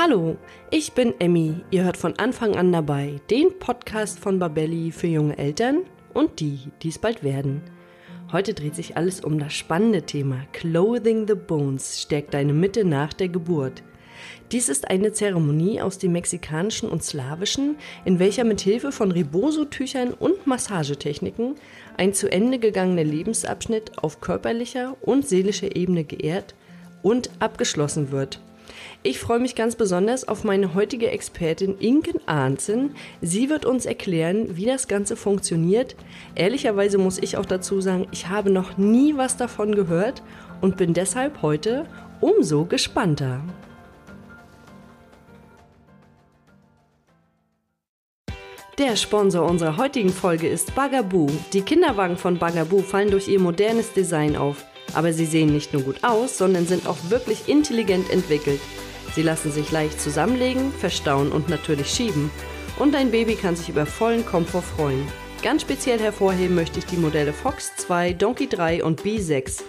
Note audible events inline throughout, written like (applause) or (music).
Hallo, ich bin Emmy. Ihr hört von Anfang an dabei den Podcast von Babelli für junge Eltern und die, die es bald werden. Heute dreht sich alles um das spannende Thema Clothing the Bones, stärkt deine Mitte nach der Geburt. Dies ist eine Zeremonie aus dem mexikanischen und slawischen, in welcher mit Hilfe von Reboso-Tüchern und Massagetechniken ein zu Ende gegangener Lebensabschnitt auf körperlicher und seelischer Ebene geehrt und abgeschlossen wird. Ich freue mich ganz besonders auf meine heutige Expertin Inken Arnzen. Sie wird uns erklären, wie das Ganze funktioniert. Ehrlicherweise muss ich auch dazu sagen, ich habe noch nie was davon gehört und bin deshalb heute umso gespannter. Der Sponsor unserer heutigen Folge ist Bagaboo. Die Kinderwagen von Bagaboo fallen durch ihr modernes Design auf. Aber sie sehen nicht nur gut aus, sondern sind auch wirklich intelligent entwickelt. Sie lassen sich leicht zusammenlegen, verstauen und natürlich schieben. Und dein Baby kann sich über vollen Komfort freuen. Ganz speziell hervorheben möchte ich die Modelle Fox 2, Donkey 3 und B6.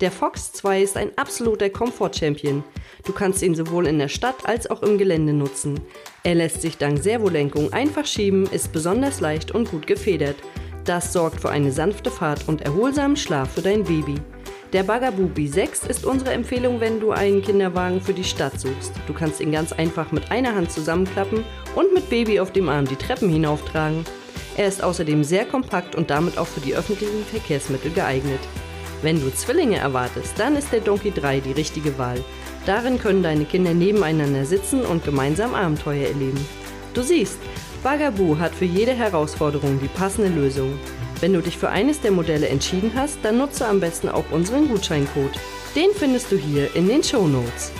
Der Fox 2 ist ein absoluter Komfort-Champion. Du kannst ihn sowohl in der Stadt als auch im Gelände nutzen. Er lässt sich dank Servolenkung einfach schieben, ist besonders leicht und gut gefedert. Das sorgt für eine sanfte Fahrt und erholsamen Schlaf für dein Baby. Der Bagaboo B6 ist unsere Empfehlung, wenn du einen Kinderwagen für die Stadt suchst. Du kannst ihn ganz einfach mit einer Hand zusammenklappen und mit Baby auf dem Arm die Treppen hinauftragen. Er ist außerdem sehr kompakt und damit auch für die öffentlichen Verkehrsmittel geeignet. Wenn du Zwillinge erwartest, dann ist der Donkey 3 die richtige Wahl. Darin können deine Kinder nebeneinander sitzen und gemeinsam Abenteuer erleben. Du siehst, Bagaboo hat für jede Herausforderung die passende Lösung. Wenn du dich für eines der Modelle entschieden hast, dann nutze am besten auch unseren Gutscheincode. Den findest du hier in den Show Notes.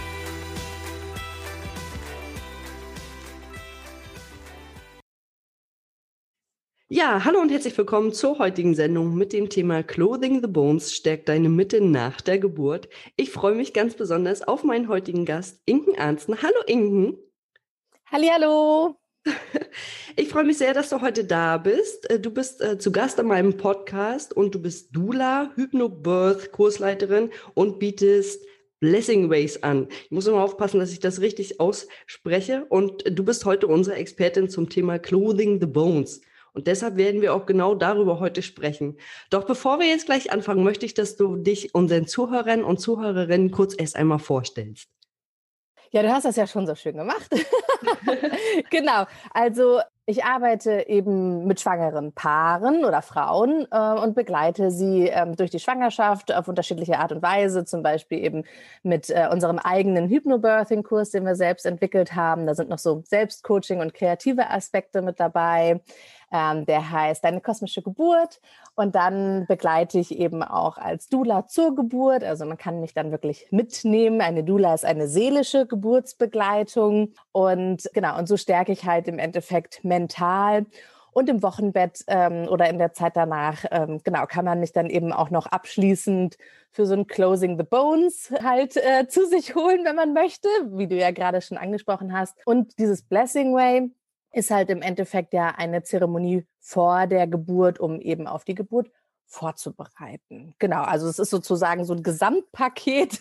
Ja, hallo und herzlich willkommen zur heutigen Sendung mit dem Thema Clothing the Bones stärkt deine Mitte nach der Geburt. Ich freue mich ganz besonders auf meinen heutigen Gast, Inken Arnsten. Hallo Inken. Hallihallo. (laughs) Ich freue mich sehr, dass du heute da bist. Äh, du bist äh, zu Gast an meinem Podcast und du bist Dula, Hypnobirth, Kursleiterin und bietest Blessing Ways an. Ich muss immer aufpassen, dass ich das richtig ausspreche. Und du bist heute unsere Expertin zum Thema Clothing the Bones. Und deshalb werden wir auch genau darüber heute sprechen. Doch bevor wir jetzt gleich anfangen, möchte ich, dass du dich unseren Zuhörern und Zuhörerinnen kurz erst einmal vorstellst. Ja, du hast das ja schon so schön gemacht. (laughs) genau. Also ich arbeite eben mit schwangeren Paaren oder Frauen äh, und begleite sie ähm, durch die Schwangerschaft auf unterschiedliche Art und Weise, zum Beispiel eben mit äh, unserem eigenen Hypnobirthing-Kurs, den wir selbst entwickelt haben. Da sind noch so Selbstcoaching und kreative Aspekte mit dabei. Ähm, der heißt Deine kosmische Geburt. Und dann begleite ich eben auch als Dula zur Geburt. Also man kann mich dann wirklich mitnehmen. Eine Dula ist eine seelische Geburtsbegleitung. Und genau, und so stärke ich halt im Endeffekt mental. Und im Wochenbett ähm, oder in der Zeit danach, ähm, genau, kann man mich dann eben auch noch abschließend für so ein Closing the Bones halt äh, zu sich holen, wenn man möchte, wie du ja gerade schon angesprochen hast. Und dieses Blessing Way, ist halt im Endeffekt ja eine Zeremonie vor der Geburt, um eben auf die Geburt vorzubereiten. Genau, also es ist sozusagen so ein Gesamtpaket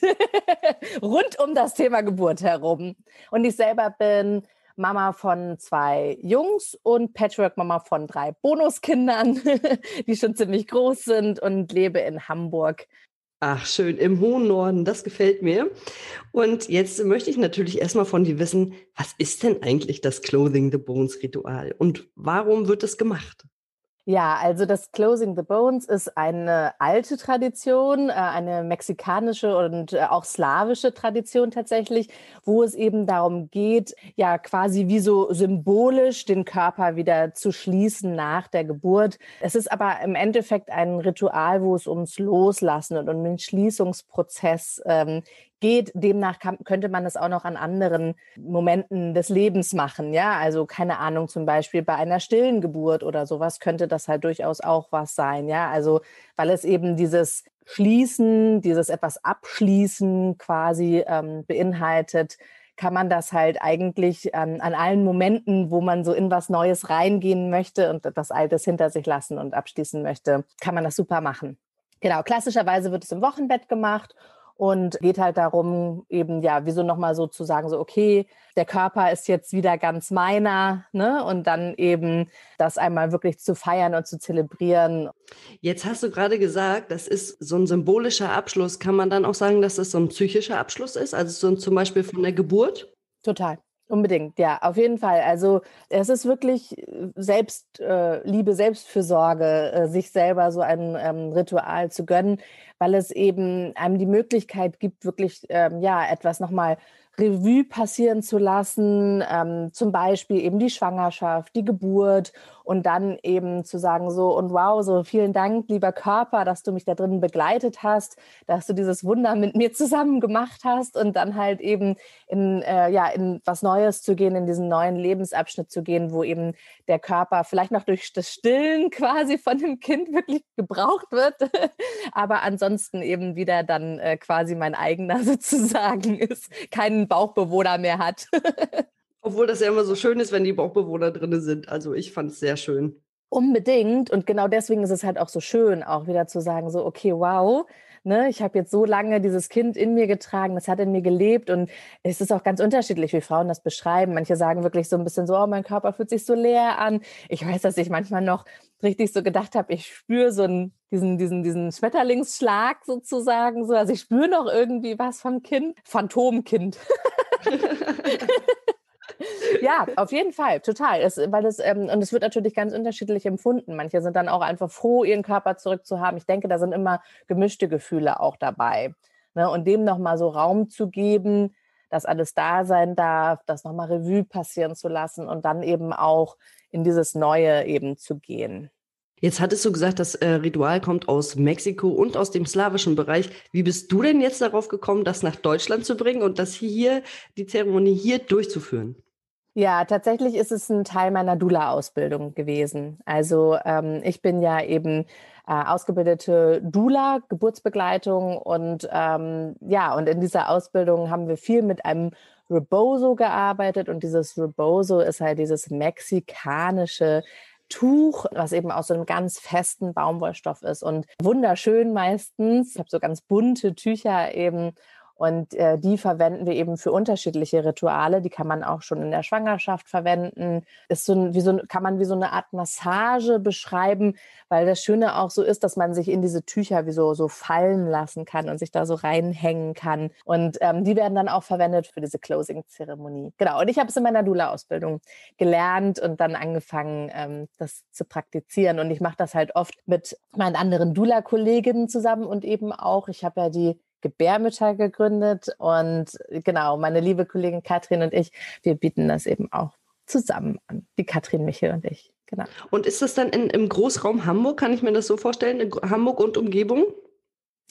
(laughs) rund um das Thema Geburt herum. Und ich selber bin Mama von zwei Jungs und Patchwork-Mama von drei Bonuskindern, (laughs) die schon ziemlich groß sind und lebe in Hamburg Ach, schön, im hohen Norden, das gefällt mir. Und jetzt möchte ich natürlich erstmal von dir wissen, was ist denn eigentlich das Clothing the Bones Ritual und warum wird es gemacht? Ja, also das Closing the Bones ist eine alte Tradition, äh, eine mexikanische und äh, auch slawische Tradition tatsächlich, wo es eben darum geht, ja quasi wie so symbolisch den Körper wieder zu schließen nach der Geburt. Es ist aber im Endeffekt ein Ritual, wo es ums Loslassen und um den Schließungsprozess ähm, geht. Demnach kann, könnte man es auch noch an anderen Momenten des Lebens machen. Ja, also keine Ahnung, zum Beispiel bei einer stillen Geburt oder sowas könnte das halt durchaus auch was sein. Ja, also weil es eben dieses Schließen, dieses etwas Abschließen quasi ähm, beinhaltet, kann man das halt eigentlich ähm, an allen Momenten, wo man so in was Neues reingehen möchte und etwas Altes hinter sich lassen und abschließen möchte, kann man das super machen. Genau, klassischerweise wird es im Wochenbett gemacht und geht halt darum, eben ja, wieso nochmal so zu sagen, so, okay, der Körper ist jetzt wieder ganz meiner, ne? Und dann eben das einmal wirklich zu feiern und zu zelebrieren. Jetzt hast du gerade gesagt, das ist so ein symbolischer Abschluss. Kann man dann auch sagen, dass das so ein psychischer Abschluss ist? Also so zum Beispiel von der Geburt? Total. Unbedingt, ja, auf jeden Fall. Also es ist wirklich äh, Selbstliebe, äh, Selbstfürsorge, äh, sich selber so ein ähm, Ritual zu gönnen, weil es eben einem die Möglichkeit gibt, wirklich ähm, ja etwas nochmal Revue passieren zu lassen, ähm, zum Beispiel eben die Schwangerschaft, die Geburt und dann eben zu sagen so und wow, so vielen Dank, lieber Körper, dass du mich da drin begleitet hast, dass du dieses Wunder mit mir zusammen gemacht hast und dann halt eben in äh, ja in was Neues zu gehen, in diesen neuen Lebensabschnitt zu gehen, wo eben der Körper vielleicht noch durch das Stillen (laughs) quasi von dem Kind wirklich gebraucht wird, (laughs) aber ansonsten eben wieder dann äh, quasi mein eigener (laughs) sozusagen ist, keinen Bauchbewohner mehr hat. (laughs) Obwohl das ja immer so schön ist, wenn die Bauchbewohner drin sind. Also ich fand es sehr schön. Unbedingt. Und genau deswegen ist es halt auch so schön, auch wieder zu sagen, so, okay, wow, ne, ich habe jetzt so lange dieses Kind in mir getragen, das hat in mir gelebt. Und es ist auch ganz unterschiedlich, wie Frauen das beschreiben. Manche sagen wirklich so ein bisschen so, oh, mein Körper fühlt sich so leer an. Ich weiß, dass ich manchmal noch richtig so gedacht habe, ich spüre so einen, diesen, diesen, diesen Schmetterlingsschlag sozusagen. So. Also ich spüre noch irgendwie was vom Kind. Phantomkind. (laughs) (laughs) ja, auf jeden Fall, total. Es, weil es, ähm, und es wird natürlich ganz unterschiedlich empfunden. Manche sind dann auch einfach froh, ihren Körper zurückzuhaben. Ich denke, da sind immer gemischte Gefühle auch dabei. Ne? Und dem nochmal so Raum zu geben, dass alles da sein darf, das nochmal Revue passieren zu lassen und dann eben auch in dieses Neue eben zu gehen. Jetzt hattest du gesagt, das äh, Ritual kommt aus Mexiko und aus dem slawischen Bereich. Wie bist du denn jetzt darauf gekommen, das nach Deutschland zu bringen und das hier, die Zeremonie hier durchzuführen? Ja, tatsächlich ist es ein Teil meiner Dula-Ausbildung gewesen. Also ähm, ich bin ja eben äh, ausgebildete Dula, Geburtsbegleitung und ähm, ja, und in dieser Ausbildung haben wir viel mit einem Rebozo gearbeitet und dieses Rebozo ist halt dieses mexikanische Tuch, was eben aus so einem ganz festen Baumwollstoff ist und wunderschön meistens. Ich habe so ganz bunte Tücher eben und äh, die verwenden wir eben für unterschiedliche Rituale. Die kann man auch schon in der Schwangerschaft verwenden. Ist so, ein, wie so kann man wie so eine Art Massage beschreiben, weil das Schöne auch so ist, dass man sich in diese Tücher wie so, so fallen lassen kann und sich da so reinhängen kann. Und ähm, die werden dann auch verwendet für diese Closing-Zeremonie. Genau. Und ich habe es in meiner Dula-Ausbildung gelernt und dann angefangen, ähm, das zu praktizieren. Und ich mache das halt oft mit meinen anderen Dula-Kolleginnen zusammen und eben auch, ich habe ja die Gebärmütter gegründet und genau, meine liebe Kollegin Katrin und ich, wir bieten das eben auch zusammen an. Die Katrin Michel und ich. Genau. Und ist das dann in, im Großraum Hamburg, kann ich mir das so vorstellen, in Hamburg und Umgebung?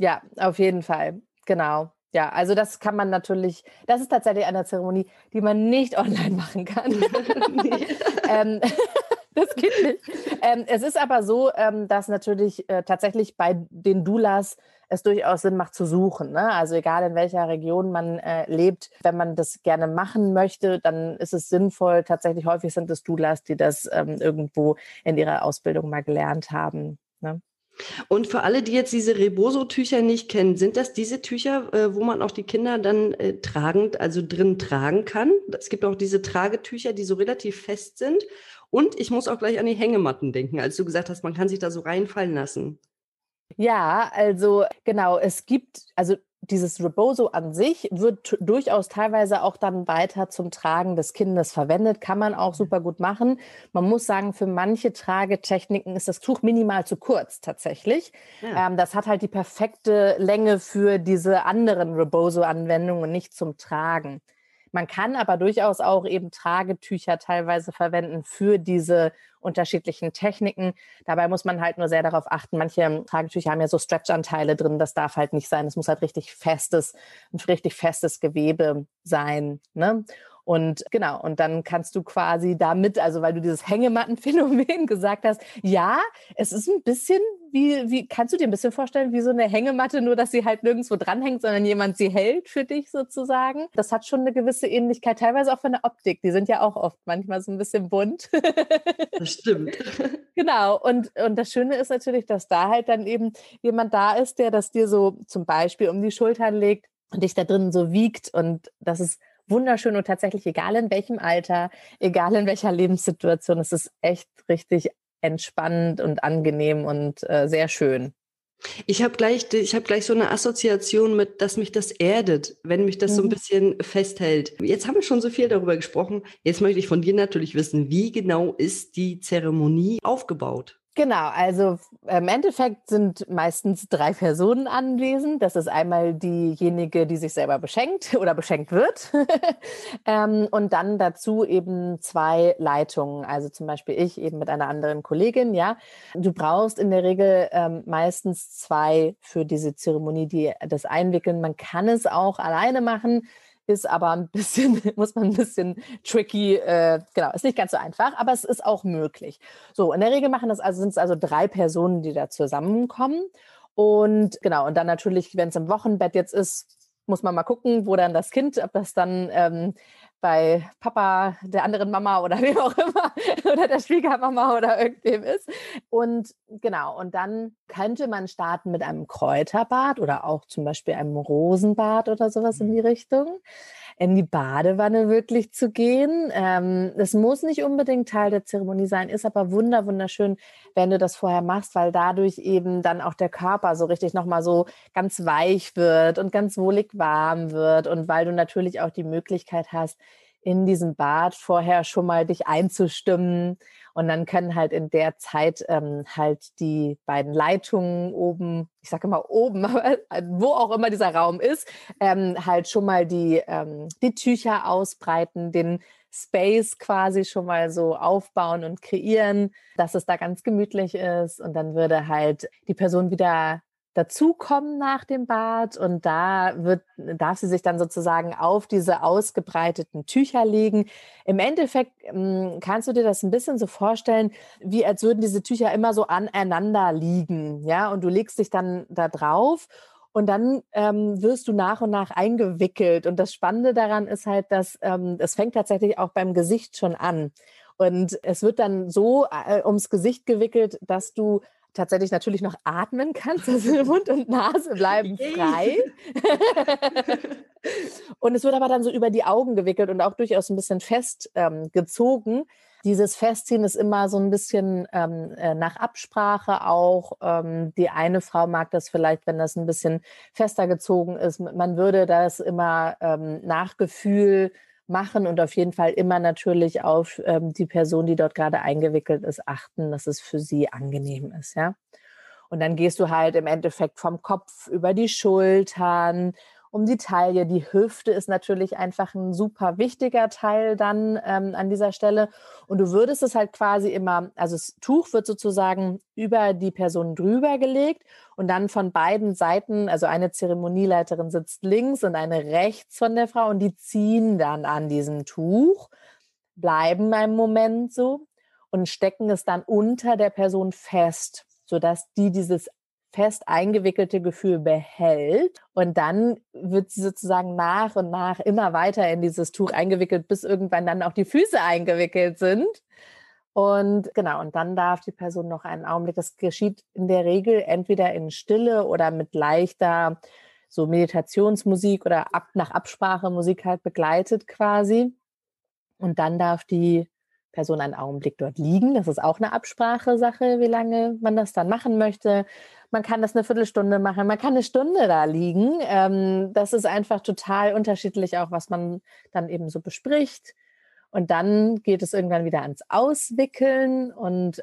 Ja, auf jeden Fall. Genau. Ja, also das kann man natürlich, das ist tatsächlich eine Zeremonie, die man nicht (laughs) online machen kann. (laughs) ähm, das geht nicht. Ähm, es ist aber so, ähm, dass natürlich äh, tatsächlich bei den Doulas es durchaus Sinn macht zu suchen. Ne? Also egal in welcher Region man äh, lebt, wenn man das gerne machen möchte, dann ist es sinnvoll. Tatsächlich häufig sind es Doulas, die das ähm, irgendwo in ihrer Ausbildung mal gelernt haben. Ne? Und für alle, die jetzt diese Reboso-Tücher nicht kennen, sind das diese Tücher, äh, wo man auch die Kinder dann äh, tragend, also drin tragen kann? Es gibt auch diese Tragetücher, die so relativ fest sind. Und ich muss auch gleich an die Hängematten denken, als du gesagt hast, man kann sich da so reinfallen lassen. Ja, also genau, es gibt, also dieses Rebozo an sich wird durchaus teilweise auch dann weiter zum Tragen des Kindes verwendet, kann man auch super gut machen. Man muss sagen, für manche Tragetechniken ist das Tuch minimal zu kurz tatsächlich. Ja. Ähm, das hat halt die perfekte Länge für diese anderen Rebozo-Anwendungen, nicht zum Tragen. Man kann aber durchaus auch eben Tragetücher teilweise verwenden für diese unterschiedlichen Techniken. Dabei muss man halt nur sehr darauf achten. Manche Tragetücher haben ja so Stretch-Anteile drin. Das darf halt nicht sein. Es muss halt richtig festes, ein richtig festes Gewebe sein. Ne? Und genau, und dann kannst du quasi damit, also weil du dieses Hängemattenphänomen (laughs) gesagt hast, ja, es ist ein bisschen wie, wie kannst du dir ein bisschen vorstellen, wie so eine Hängematte, nur dass sie halt nirgendwo dranhängt, sondern jemand sie hält für dich sozusagen? Das hat schon eine gewisse Ähnlichkeit, teilweise auch von der Optik. Die sind ja auch oft manchmal so ein bisschen bunt. Das stimmt. (laughs) genau. Und, und das Schöne ist natürlich, dass da halt dann eben jemand da ist, der das dir so zum Beispiel um die Schultern legt und dich da drin so wiegt. Und das ist wunderschön und tatsächlich egal in welchem Alter, egal in welcher Lebenssituation, es ist echt richtig entspannend und angenehm und äh, sehr schön. Ich habe gleich, ich habe gleich so eine Assoziation mit, dass mich das erdet, wenn mich das mhm. so ein mhm. bisschen festhält. Jetzt haben wir schon so viel darüber gesprochen. Jetzt möchte ich von dir natürlich wissen, wie genau ist die Zeremonie aufgebaut? Genau, also im Endeffekt sind meistens drei Personen anwesend. Das ist einmal diejenige, die sich selber beschenkt oder beschenkt wird. (laughs) ähm, und dann dazu eben zwei Leitungen. Also zum Beispiel ich eben mit einer anderen Kollegin, ja. Du brauchst in der Regel ähm, meistens zwei für diese Zeremonie, die das einwickeln. Man kann es auch alleine machen ist aber ein bisschen, (laughs) muss man ein bisschen tricky, äh, genau, ist nicht ganz so einfach, aber es ist auch möglich. So, in der Regel machen das also, sind es also drei Personen, die da zusammenkommen. Und genau, und dann natürlich, wenn es im Wochenbett jetzt ist, muss man mal gucken, wo dann das Kind, ob das dann ähm, bei Papa, der anderen Mama oder (laughs) wem auch immer oder der Schwiegermama oder irgendwem ist. Und genau, und dann könnte man starten mit einem Kräuterbad oder auch zum Beispiel einem Rosenbad oder sowas in die mhm. Richtung in die Badewanne wirklich zu gehen. Ähm, das muss nicht unbedingt Teil der Zeremonie sein, ist aber wunder wunderschön, wenn du das vorher machst, weil dadurch eben dann auch der Körper so richtig nochmal so ganz weich wird und ganz wohlig warm wird und weil du natürlich auch die Möglichkeit hast, in diesem Bad vorher schon mal dich einzustimmen. Und dann können halt in der Zeit ähm, halt die beiden Leitungen oben, ich sage immer oben, (laughs) aber wo auch immer dieser Raum ist, ähm, halt schon mal die, ähm, die Tücher ausbreiten, den Space quasi schon mal so aufbauen und kreieren, dass es da ganz gemütlich ist. Und dann würde halt die Person wieder dazukommen nach dem Bad und da wird, darf sie sich dann sozusagen auf diese ausgebreiteten Tücher legen. Im Endeffekt hm, kannst du dir das ein bisschen so vorstellen, wie als würden diese Tücher immer so aneinander liegen, ja, und du legst dich dann da drauf und dann ähm, wirst du nach und nach eingewickelt. Und das Spannende daran ist halt, dass ähm, es fängt tatsächlich auch beim Gesicht schon an. Und es wird dann so äh, ums Gesicht gewickelt, dass du tatsächlich natürlich noch atmen kannst. Also Mund und Nase bleiben frei. und es wird aber dann so über die Augen gewickelt und auch durchaus ein bisschen fest ähm, gezogen. Dieses Festziehen ist immer so ein bisschen ähm, äh, nach Absprache auch. Ähm, die eine Frau mag das vielleicht, wenn das ein bisschen fester gezogen ist. Man würde das immer ähm, nach Gefühl machen und auf jeden Fall immer natürlich auf ähm, die Person, die dort gerade eingewickelt ist, achten, dass es für sie angenehm ist, ja. Und dann gehst du halt im Endeffekt vom Kopf über die Schultern, um die Taille. Die Hüfte ist natürlich einfach ein super wichtiger Teil dann ähm, an dieser Stelle. Und du würdest es halt quasi immer, also das Tuch wird sozusagen über die Person drüber gelegt und dann von beiden Seiten, also eine Zeremonieleiterin sitzt links und eine rechts von der Frau und die ziehen dann an diesem Tuch, bleiben einen Moment so und stecken es dann unter der Person fest, sodass die dieses fest eingewickelte Gefühl behält. Und dann wird sie sozusagen nach und nach immer weiter in dieses Tuch eingewickelt, bis irgendwann dann auch die Füße eingewickelt sind. Und genau, und dann darf die Person noch einen Augenblick, das geschieht in der Regel entweder in Stille oder mit leichter so Meditationsmusik oder ab, nach Absprache Musik halt begleitet quasi. Und dann darf die Person einen Augenblick dort liegen. Das ist auch eine Absprache-Sache, wie lange man das dann machen möchte. Man kann das eine Viertelstunde machen, man kann eine Stunde da liegen. Ähm, das ist einfach total unterschiedlich, auch was man dann eben so bespricht. Und dann geht es irgendwann wieder ans Auswickeln und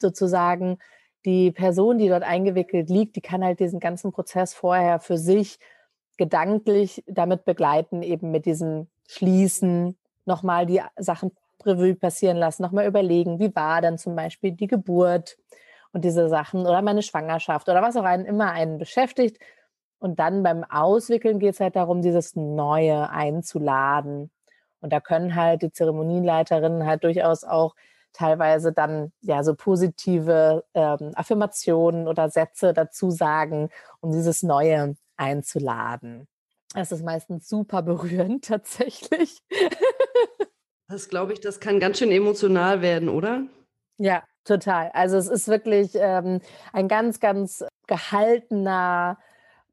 sozusagen die Person, die dort eingewickelt liegt, die kann halt diesen ganzen Prozess vorher für sich gedanklich damit begleiten, eben mit diesem Schließen, nochmal die Sachen Revue passieren lassen, nochmal überlegen, wie war dann zum Beispiel die Geburt und diese Sachen oder meine Schwangerschaft oder was auch einen immer einen beschäftigt. Und dann beim Auswickeln geht es halt darum, dieses Neue einzuladen. Und da können halt die Zeremonienleiterinnen halt durchaus auch teilweise dann ja so positive ähm, Affirmationen oder Sätze dazu sagen, um dieses Neue einzuladen. Es ist meistens super berührend (laughs) tatsächlich. Das glaube ich, das kann ganz schön emotional werden, oder? Ja, total. Also es ist wirklich ähm, ein ganz, ganz gehaltener,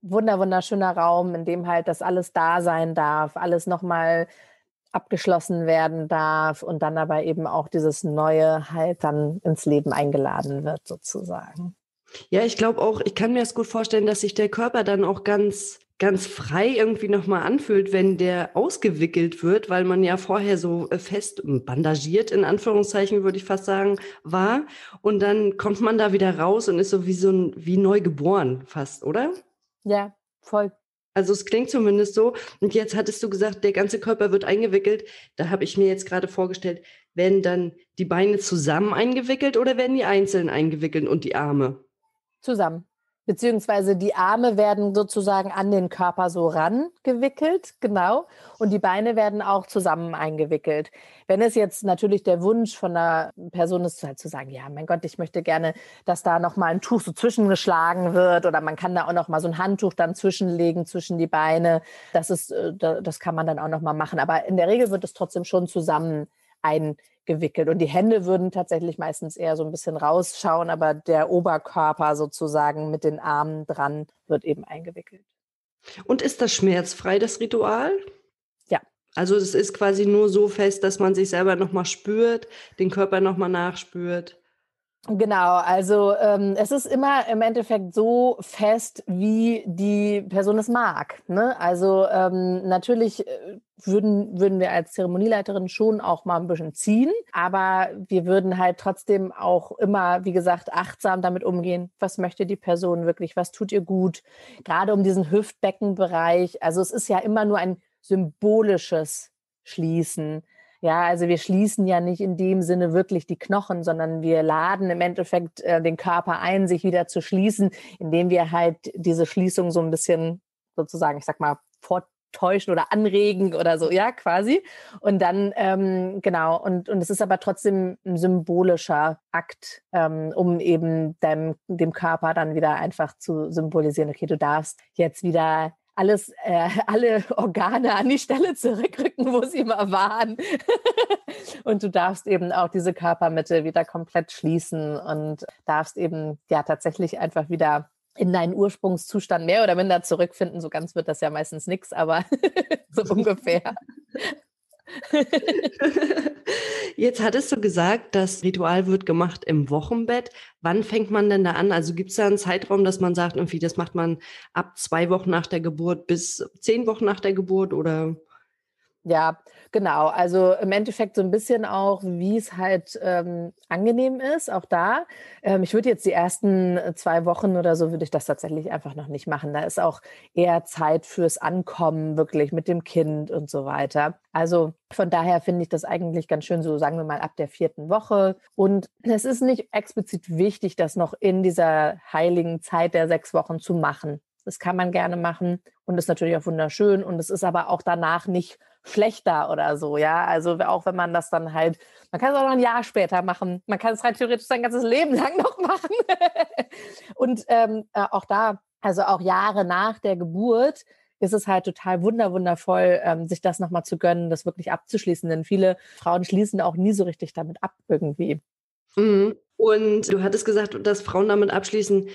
wunder wunderschöner Raum, in dem halt das alles da sein darf, alles nochmal abgeschlossen werden darf und dann aber eben auch dieses Neue halt dann ins Leben eingeladen wird, sozusagen. Ja, ich glaube auch, ich kann mir das gut vorstellen, dass sich der Körper dann auch ganz ganz frei irgendwie nochmal anfühlt, wenn der ausgewickelt wird, weil man ja vorher so äh, fest bandagiert, in Anführungszeichen würde ich fast sagen, war. Und dann kommt man da wieder raus und ist so wie so ein, wie neu geboren fast, oder? Ja, voll. Also es klingt zumindest so. Und jetzt hattest du gesagt, der ganze Körper wird eingewickelt. Da habe ich mir jetzt gerade vorgestellt, werden dann die Beine zusammen eingewickelt oder werden die einzeln eingewickelt und die Arme? Zusammen. Beziehungsweise die Arme werden sozusagen an den Körper so rangewickelt, genau. Und die Beine werden auch zusammen eingewickelt. Wenn es jetzt natürlich der Wunsch von einer Person ist, halt zu sagen, ja, mein Gott, ich möchte gerne, dass da nochmal ein Tuch so zwischengeschlagen wird oder man kann da auch nochmal so ein Handtuch dann zwischenlegen zwischen die Beine. Das ist, äh, das kann man dann auch nochmal machen. Aber in der Regel wird es trotzdem schon zusammen eingewickelt gewickelt. Und die Hände würden tatsächlich meistens eher so ein bisschen rausschauen, aber der Oberkörper sozusagen mit den Armen dran wird eben eingewickelt. Und ist das schmerzfrei, das Ritual? Ja. Also es ist quasi nur so fest, dass man sich selber nochmal spürt, den Körper nochmal nachspürt. Genau, also ähm, es ist immer im Endeffekt so fest, wie die Person es mag. Ne? Also ähm, natürlich äh, würden, würden wir als Zeremonieleiterin schon auch mal ein bisschen ziehen, aber wir würden halt trotzdem auch immer, wie gesagt, achtsam damit umgehen, was möchte die Person wirklich, was tut ihr gut, gerade um diesen Hüftbeckenbereich. Also es ist ja immer nur ein symbolisches Schließen. Ja, also wir schließen ja nicht in dem Sinne wirklich die Knochen, sondern wir laden im Endeffekt äh, den Körper ein, sich wieder zu schließen, indem wir halt diese Schließung so ein bisschen sozusagen, ich sag mal, vortäuschen oder anregen oder so, ja, quasi. Und dann, ähm, genau, und, und es ist aber trotzdem ein symbolischer Akt, ähm, um eben dem, dem Körper dann wieder einfach zu symbolisieren, okay, du darfst jetzt wieder alles, äh, (laughs) alle Organe an die Stelle zurückrücken, wo sie mal waren. (laughs) und du darfst eben auch diese Körpermitte wieder komplett schließen und darfst eben ja tatsächlich einfach wieder in deinen Ursprungszustand mehr oder minder zurückfinden. So ganz wird das ja meistens nichts, aber (laughs) so ungefähr. (laughs) Jetzt hattest du gesagt, das Ritual wird gemacht im Wochenbett. Wann fängt man denn da an? Also gibt es da einen Zeitraum, dass man sagt, irgendwie, das macht man ab zwei Wochen nach der Geburt bis zehn Wochen nach der Geburt oder? Ja, genau. Also im Endeffekt so ein bisschen auch, wie es halt ähm, angenehm ist, auch da. Ähm, ich würde jetzt die ersten zwei Wochen oder so, würde ich das tatsächlich einfach noch nicht machen. Da ist auch eher Zeit fürs Ankommen wirklich mit dem Kind und so weiter. Also von daher finde ich das eigentlich ganz schön, so sagen wir mal ab der vierten Woche. Und es ist nicht explizit wichtig, das noch in dieser heiligen Zeit der sechs Wochen zu machen. Das kann man gerne machen und ist natürlich auch wunderschön und es ist aber auch danach nicht schlechter oder so, ja. Also auch wenn man das dann halt, man kann es auch noch ein Jahr später machen, man kann es rein theoretisch sein ganzes Leben (laughs) lang noch machen. und ähm, äh, auch da, also auch Jahre nach der Geburt, ist es halt total wunder wundervoll, ähm, sich das nochmal zu gönnen, das wirklich abzuschließen. Denn viele Frauen schließen auch nie so richtig damit ab irgendwie. Mhm. Und du hattest gesagt, dass Frauen damit abschließen.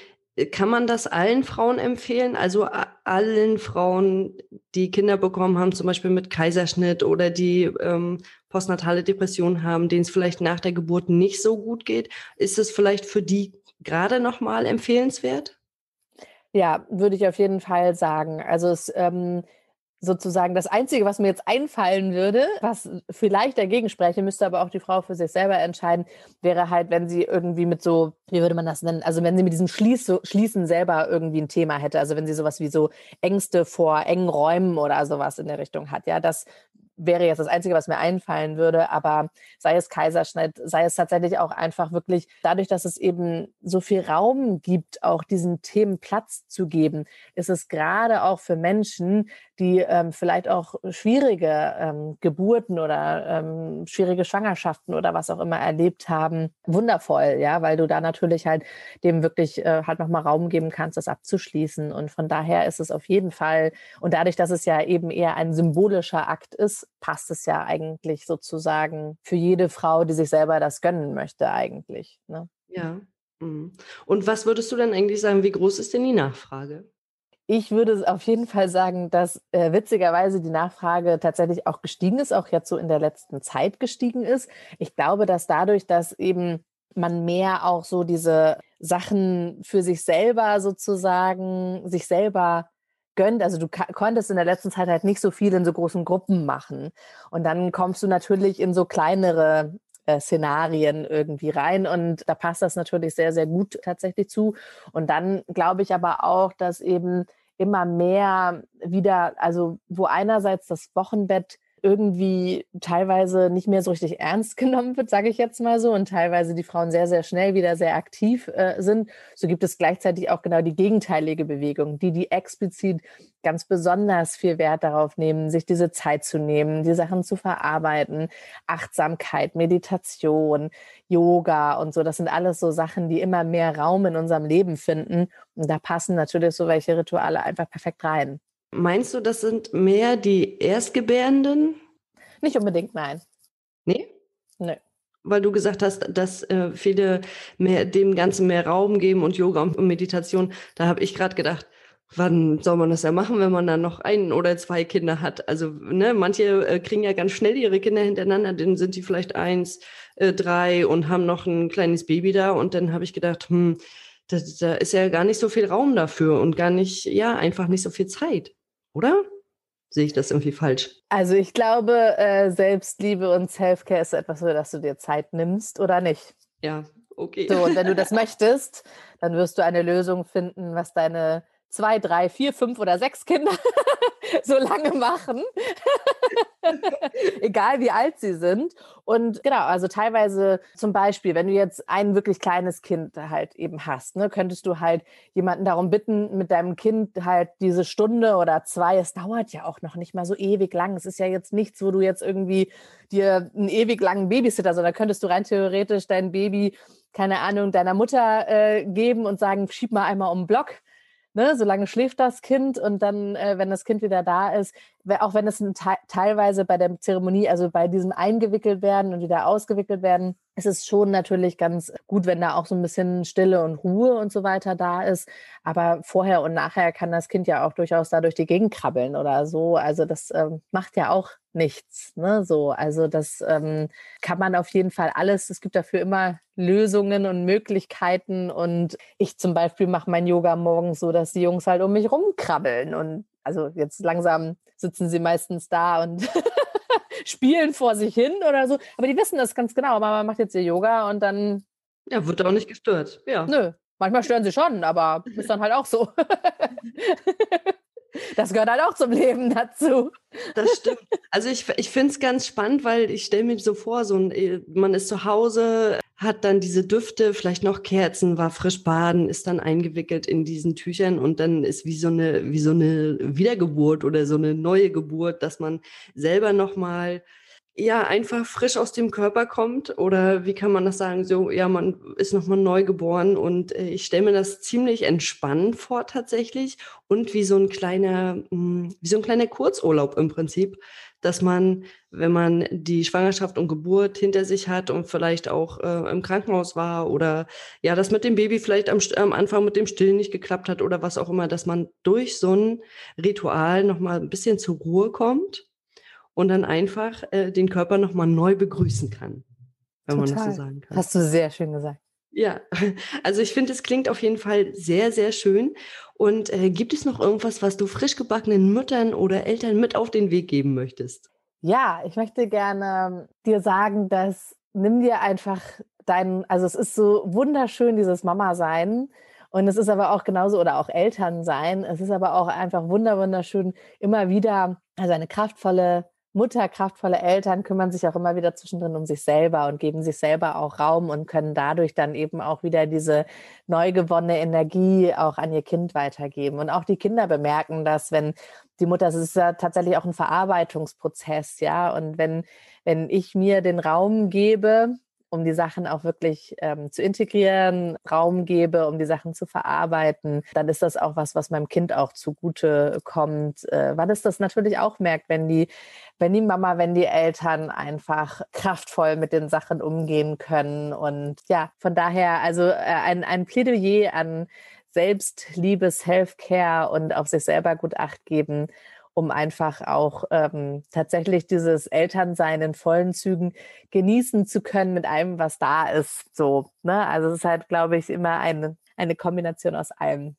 Kann man das allen Frauen empfehlen? Also allen Frauen, die Kinder bekommen haben, zum Beispiel mit Kaiserschnitt oder die ähm, postnatale Depression haben, denen es vielleicht nach der Geburt nicht so gut geht, ist es vielleicht für die gerade nochmal empfehlenswert? Ja, würde ich auf jeden Fall sagen. Also es ähm, sozusagen das Einzige, was mir jetzt einfallen würde, was vielleicht dagegen spreche, müsste aber auch die Frau für sich selber entscheiden, wäre halt, wenn sie irgendwie mit so, wie würde man das nennen, also wenn sie mit diesem Schließ, Schließen selber irgendwie ein Thema hätte, also wenn sie sowas wie so Ängste vor engen Räumen oder sowas in der Richtung hat, ja, das wäre jetzt das Einzige, was mir einfallen würde. Aber sei es Kaiserschnitt, sei es tatsächlich auch einfach wirklich dadurch, dass es eben so viel Raum gibt, auch diesen Themen Platz zu geben, ist es gerade auch für Menschen, die ähm, vielleicht auch schwierige ähm, Geburten oder ähm, schwierige Schwangerschaften oder was auch immer erlebt haben, wundervoll, ja, weil du da natürlich halt dem wirklich äh, halt nochmal Raum geben kannst, das abzuschließen. Und von daher ist es auf jeden Fall, und dadurch, dass es ja eben eher ein symbolischer Akt ist, passt es ja eigentlich sozusagen für jede Frau, die sich selber das gönnen möchte, eigentlich. Ne? Ja. Mhm. Und was würdest du dann eigentlich sagen, wie groß ist denn die Nachfrage? Ich würde auf jeden Fall sagen, dass äh, witzigerweise die Nachfrage tatsächlich auch gestiegen ist, auch jetzt so in der letzten Zeit gestiegen ist. Ich glaube, dass dadurch, dass eben man mehr auch so diese Sachen für sich selber sozusagen, sich selber gönnt. Also du konntest in der letzten Zeit halt nicht so viel in so großen Gruppen machen. Und dann kommst du natürlich in so kleinere äh, Szenarien irgendwie rein. Und da passt das natürlich sehr, sehr gut tatsächlich zu. Und dann glaube ich aber auch, dass eben immer mehr wieder, also wo einerseits das Wochenbett irgendwie teilweise nicht mehr so richtig ernst (laughs) genommen wird, sage ich jetzt mal so, und teilweise die Frauen sehr, sehr schnell wieder sehr aktiv äh, sind, so gibt es gleichzeitig auch genau die gegenteilige Bewegung, die, die explizit ganz besonders viel Wert darauf nehmen, sich diese Zeit zu nehmen, die Sachen zu verarbeiten, Achtsamkeit, Meditation, Yoga und so. Das sind alles so Sachen, die immer mehr Raum in unserem Leben finden. Und da passen natürlich so welche Rituale einfach perfekt rein. Meinst du, das sind mehr die Erstgebärenden? Nicht unbedingt, nein. Nee? Nö. Weil du gesagt hast, dass äh, viele mehr, dem Ganzen mehr Raum geben und Yoga und Meditation. Da habe ich gerade gedacht, wann soll man das ja machen, wenn man dann noch ein oder zwei Kinder hat? Also, ne, manche äh, kriegen ja ganz schnell ihre Kinder hintereinander, dann sind die vielleicht eins, äh, drei und haben noch ein kleines Baby da. Und dann habe ich gedacht, hm, da, da ist ja gar nicht so viel Raum dafür und gar nicht, ja, einfach nicht so viel Zeit. Oder? Sehe ich das irgendwie falsch? Also ich glaube, äh, Selbstliebe und Selfcare ist etwas, für das du dir Zeit nimmst oder nicht. Ja, okay. So, und wenn du das (laughs) möchtest, dann wirst du eine Lösung finden, was deine zwei, drei, vier, fünf oder sechs Kinder (laughs) so lange machen. Egal wie alt sie sind. Und genau, also teilweise zum Beispiel, wenn du jetzt ein wirklich kleines Kind halt eben hast, ne, könntest du halt jemanden darum bitten, mit deinem Kind halt diese Stunde oder zwei, es dauert ja auch noch nicht mal so ewig lang. Es ist ja jetzt nichts, wo du jetzt irgendwie dir einen ewig langen Babysitter, sondern könntest du rein theoretisch dein Baby keine Ahnung, deiner Mutter äh, geben und sagen, schieb mal einmal um den Block ne, solange schläft das Kind und dann, äh, wenn das Kind wieder da ist, auch wenn es teilweise bei der Zeremonie, also bei diesem eingewickelt werden und wieder ausgewickelt werden, ist es schon natürlich ganz gut, wenn da auch so ein bisschen Stille und Ruhe und so weiter da ist. Aber vorher und nachher kann das Kind ja auch durchaus da durch die Gegend krabbeln oder so. Also das ähm, macht ja auch nichts. Ne? So, also das ähm, kann man auf jeden Fall alles. Es gibt dafür immer Lösungen und Möglichkeiten. Und ich zum Beispiel mache mein Yoga morgens so, dass die Jungs halt um mich rumkrabbeln und also jetzt langsam sitzen sie meistens da und (laughs) spielen vor sich hin oder so. Aber die wissen das ganz genau. Mama macht jetzt ihr Yoga und dann. Ja, wird auch nicht gestört. Ja. Nö. Manchmal stören sie schon, aber ist dann halt auch so. (laughs) Das gehört halt auch zum Leben dazu. Das stimmt. Also ich, ich finde es ganz spannend, weil ich stelle mir so vor, so ein, äh, man ist zu Hause, hat dann diese Düfte, vielleicht noch Kerzen, war frisch baden, ist dann eingewickelt in diesen Tüchern und dann ist wie so eine, wie so eine Wiedergeburt oder so eine neue Geburt, dass man selber nochmal ja einfach frisch aus dem Körper kommt? Oder wie kann man das sagen? So, ja, man ist nochmal neu geboren und äh, ich stelle mir das ziemlich entspannend vor tatsächlich. Und wie so ein kleiner, mh, hm, wie so ein kleiner Kurzurlaub im Prinzip, dass man, wenn man die Schwangerschaft und Geburt hinter sich hat und vielleicht auch äh, im Krankenhaus war oder ja, das mit dem Baby vielleicht am, am Anfang mit dem Stillen nicht geklappt hat oder was auch immer, dass man durch so ein Ritual nochmal ein bisschen zur Ruhe kommt und dann einfach äh, den Körper nochmal neu begrüßen kann, wenn Total. man das so sagen kann. Hast du sehr schön gesagt. Ja, (laughs) also ich finde, es klingt auf jeden Fall sehr, sehr schön. Und äh, gibt es noch irgendwas, was du frisch gebackenen Müttern oder Eltern mit auf den Weg geben möchtest? Ja, ich möchte gerne dir sagen, dass nimm dir einfach deinen, also es ist so wunderschön, dieses Mama-Sein. Und es ist aber auch genauso, oder auch Eltern sein. Es ist aber auch einfach wunderschön, immer wieder, also eine kraftvolle Mutter, kraftvolle Eltern kümmern sich auch immer wieder zwischendrin um sich selber und geben sich selber auch Raum und können dadurch dann eben auch wieder diese neu gewonnene Energie auch an ihr Kind weitergeben. Und auch die Kinder bemerken das, wenn die Mutter, es ist ja tatsächlich auch ein Verarbeitungsprozess, ja. Und wenn, wenn ich mir den Raum gebe, um die Sachen auch wirklich ähm, zu integrieren, Raum gebe, um die Sachen zu verarbeiten, dann ist das auch was, was meinem Kind auch zugute kommt, äh, weil es das natürlich auch merkt, wenn die, wenn die Mama, wenn die Eltern einfach kraftvoll mit den Sachen umgehen können. Und ja, von daher also äh, ein, ein Plädoyer an Selbstliebe, Self-Care und auf sich selber gut Acht geben um einfach auch ähm, tatsächlich dieses Elternsein in vollen Zügen genießen zu können mit allem, was da ist. So, ne? Also es ist halt, glaube ich, immer eine, eine Kombination aus allem.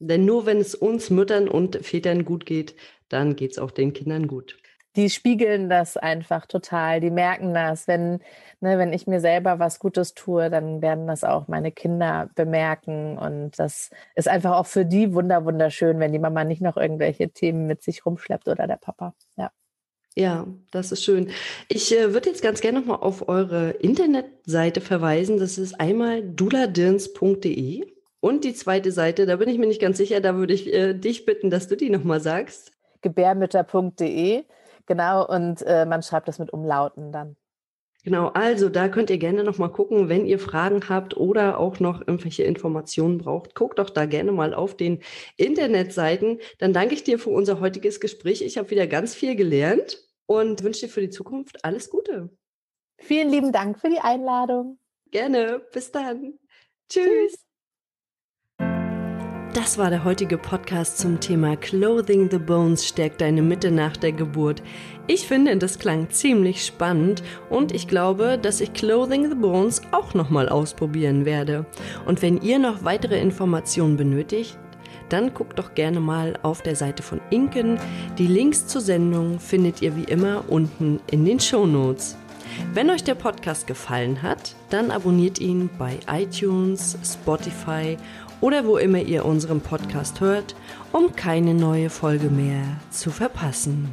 Denn nur wenn es uns Müttern und Vätern gut geht, dann geht es auch den Kindern gut die spiegeln das einfach total. Die merken das. Wenn, ne, wenn ich mir selber was Gutes tue, dann werden das auch meine Kinder bemerken. Und das ist einfach auch für die wunder wunderschön, wenn die Mama nicht noch irgendwelche Themen mit sich rumschleppt oder der Papa. Ja. Ja, das ist schön. Ich äh, würde jetzt ganz gerne nochmal auf eure Internetseite verweisen. Das ist einmal duladirns.de. Und die zweite Seite, da bin ich mir nicht ganz sicher, da würde ich äh, dich bitten, dass du die nochmal sagst. Gebärmütter.de. Genau, und äh, man schreibt das mit Umlauten dann. Genau, also da könnt ihr gerne noch mal gucken, wenn ihr Fragen habt oder auch noch irgendwelche Informationen braucht. Guckt doch da gerne mal auf den Internetseiten. Dann danke ich dir für unser heutiges Gespräch. Ich habe wieder ganz viel gelernt und wünsche dir für die Zukunft alles Gute. Vielen lieben Dank für die Einladung. Gerne. Bis dann. Tschüss. Tschüss. Das war der heutige Podcast zum Thema Clothing the Bones stärkt deine Mitte nach der Geburt. Ich finde, das klang ziemlich spannend und ich glaube, dass ich Clothing the Bones auch nochmal ausprobieren werde. Und wenn ihr noch weitere Informationen benötigt, dann guckt doch gerne mal auf der Seite von Inken. Die Links zur Sendung findet ihr wie immer unten in den Show Notes. Wenn euch der Podcast gefallen hat, dann abonniert ihn bei iTunes, Spotify oder wo immer ihr unseren Podcast hört, um keine neue Folge mehr zu verpassen.